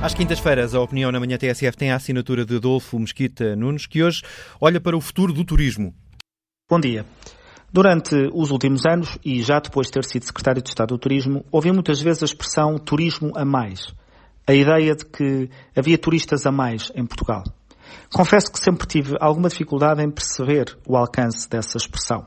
Às quintas-feiras, a opinião na manhã TSF tem a assinatura de Adolfo Mesquita Nunes, que hoje olha para o futuro do turismo. Bom dia. Durante os últimos anos, e já depois de ter sido secretário de Estado do Turismo, ouvi muitas vezes a expressão turismo a mais. A ideia de que havia turistas a mais em Portugal. Confesso que sempre tive alguma dificuldade em perceber o alcance dessa expressão.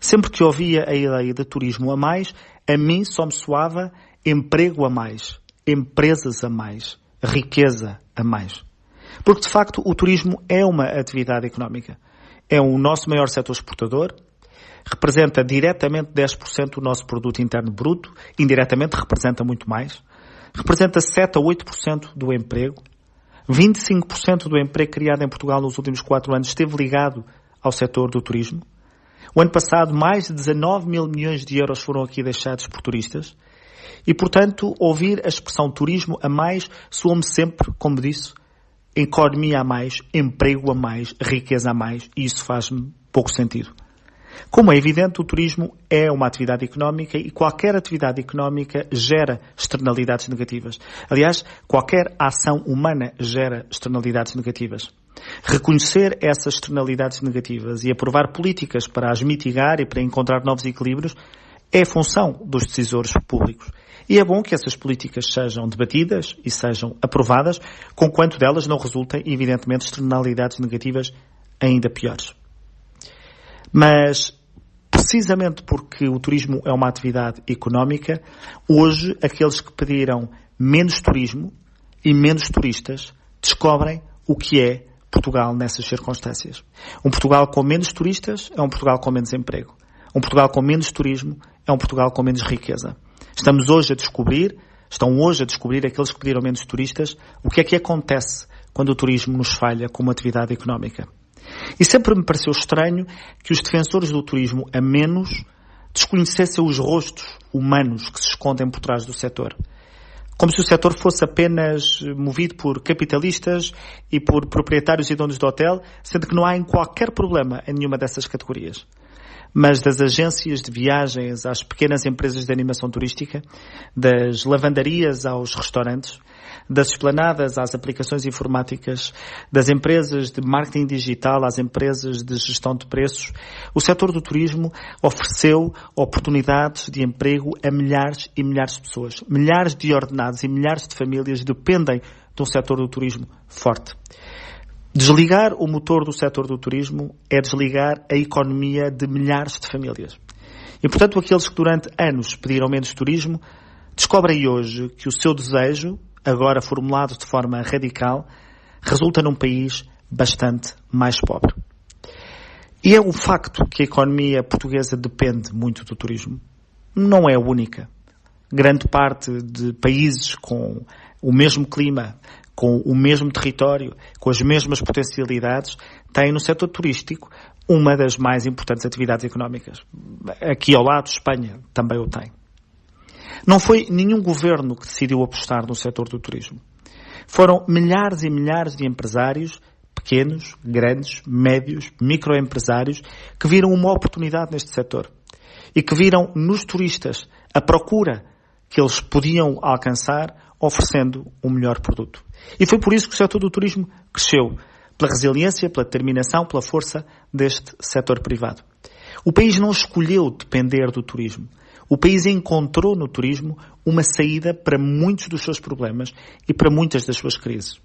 Sempre que ouvia a ideia de turismo a mais, a mim só me soava emprego a mais, empresas a mais, riqueza a mais. Porque, de facto, o turismo é uma atividade económica. É o nosso maior setor exportador, representa diretamente 10% do nosso produto interno bruto, indiretamente representa muito mais, representa 7 a 8% do emprego, 25% do emprego criado em Portugal nos últimos 4 anos esteve ligado ao setor do turismo. O ano passado, mais de 19 mil milhões de euros foram aqui deixados por turistas. E, portanto, ouvir a expressão turismo a mais soa-me sempre, como disse, economia a mais, emprego a mais, riqueza a mais, e isso faz-me pouco sentido. Como é evidente, o turismo é uma atividade económica e qualquer atividade económica gera externalidades negativas. Aliás, qualquer ação humana gera externalidades negativas. Reconhecer essas externalidades negativas e aprovar políticas para as mitigar e para encontrar novos equilíbrios é função dos decisores públicos. E é bom que essas políticas sejam debatidas e sejam aprovadas, conquanto delas não resultem, evidentemente, externalidades negativas ainda piores. Mas, precisamente porque o turismo é uma atividade económica, hoje aqueles que pediram menos turismo e menos turistas descobrem o que é Portugal nessas circunstâncias. Um Portugal com menos turistas é um Portugal com menos emprego. Um Portugal com menos turismo é um Portugal com menos riqueza. Estamos hoje a descobrir, estão hoje a descobrir aqueles que pediram menos turistas, o que é que acontece quando o turismo nos falha como atividade económica. E sempre me pareceu estranho que os defensores do turismo a menos desconhecessem os rostos humanos que se escondem por trás do setor. Como se o setor fosse apenas movido por capitalistas e por proprietários e donos de hotel, sendo que não há em qualquer problema em nenhuma dessas categorias mas das agências de viagens às pequenas empresas de animação turística, das lavandarias aos restaurantes, das esplanadas às aplicações informáticas, das empresas de marketing digital às empresas de gestão de preços, o setor do turismo ofereceu oportunidades de emprego a milhares e milhares de pessoas. Milhares de ordenados e milhares de famílias dependem de um setor do turismo forte. Desligar o motor do setor do turismo é desligar a economia de milhares de famílias. E, portanto, aqueles que durante anos pediram menos turismo descobrem hoje que o seu desejo, agora formulado de forma radical, resulta num país bastante mais pobre. E é o facto que a economia portuguesa depende muito do turismo. Não é a única. Grande parte de países com o mesmo clima, com o mesmo território, com as mesmas potencialidades, tem no setor turístico uma das mais importantes atividades económicas. Aqui ao lado, Espanha também o tem. Não foi nenhum governo que decidiu apostar no setor do turismo. Foram milhares e milhares de empresários, pequenos, grandes, médios, microempresários, que viram uma oportunidade neste setor e que viram nos turistas a procura que eles podiam alcançar oferecendo um melhor produto. E foi por isso que o setor do turismo cresceu, pela resiliência, pela determinação, pela força deste setor privado. O país não escolheu depender do turismo. O país encontrou no turismo uma saída para muitos dos seus problemas e para muitas das suas crises.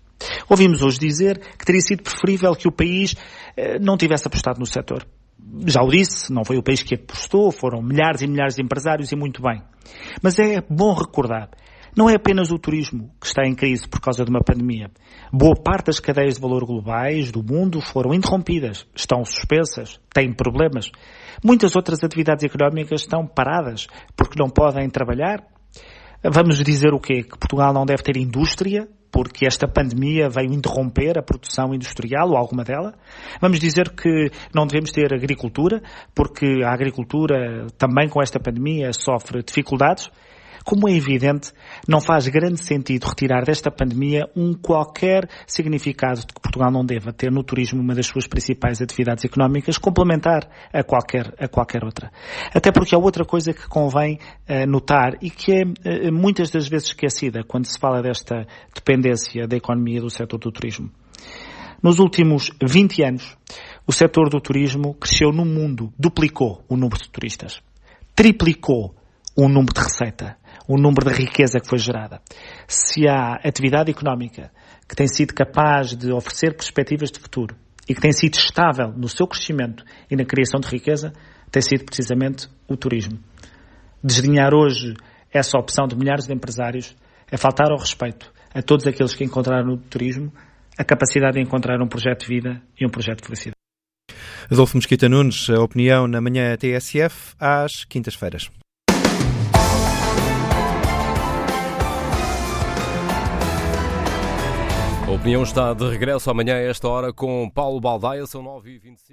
Ouvimos hoje dizer que teria sido preferível que o país eh, não tivesse apostado no setor. Já o disse, não foi o país que apostou, foram milhares e milhares de empresários e muito bem. Mas é bom recordar não é apenas o turismo que está em crise por causa de uma pandemia. Boa parte das cadeias de valor globais do mundo foram interrompidas, estão suspensas, têm problemas. Muitas outras atividades económicas estão paradas porque não podem trabalhar. Vamos dizer o quê? Que Portugal não deve ter indústria porque esta pandemia veio interromper a produção industrial ou alguma dela. Vamos dizer que não devemos ter agricultura porque a agricultura também com esta pandemia sofre dificuldades. Como é evidente, não faz grande sentido retirar desta pandemia um qualquer significado de que Portugal não deva ter no turismo uma das suas principais atividades económicas, complementar a qualquer, a qualquer outra. Até porque há outra coisa que convém uh, notar e que é uh, muitas das vezes esquecida quando se fala desta dependência da economia do setor do turismo. Nos últimos 20 anos, o setor do turismo cresceu no mundo, duplicou o número de turistas, triplicou o número de receita, o número de riqueza que foi gerada. Se há atividade económica que tem sido capaz de oferecer perspectivas de futuro e que tem sido estável no seu crescimento e na criação de riqueza, tem sido precisamente o turismo. Desdenhar hoje essa opção de milhares de empresários é faltar ao respeito a todos aqueles que encontraram no turismo a capacidade de encontrar um projeto de vida e um projeto de felicidade. Adolfo Mesquita Nunes, a opinião na manhã TSF, às quintas-feiras. A opinião está de regresso amanhã a esta hora com Paulo Baldaia, são 9h25.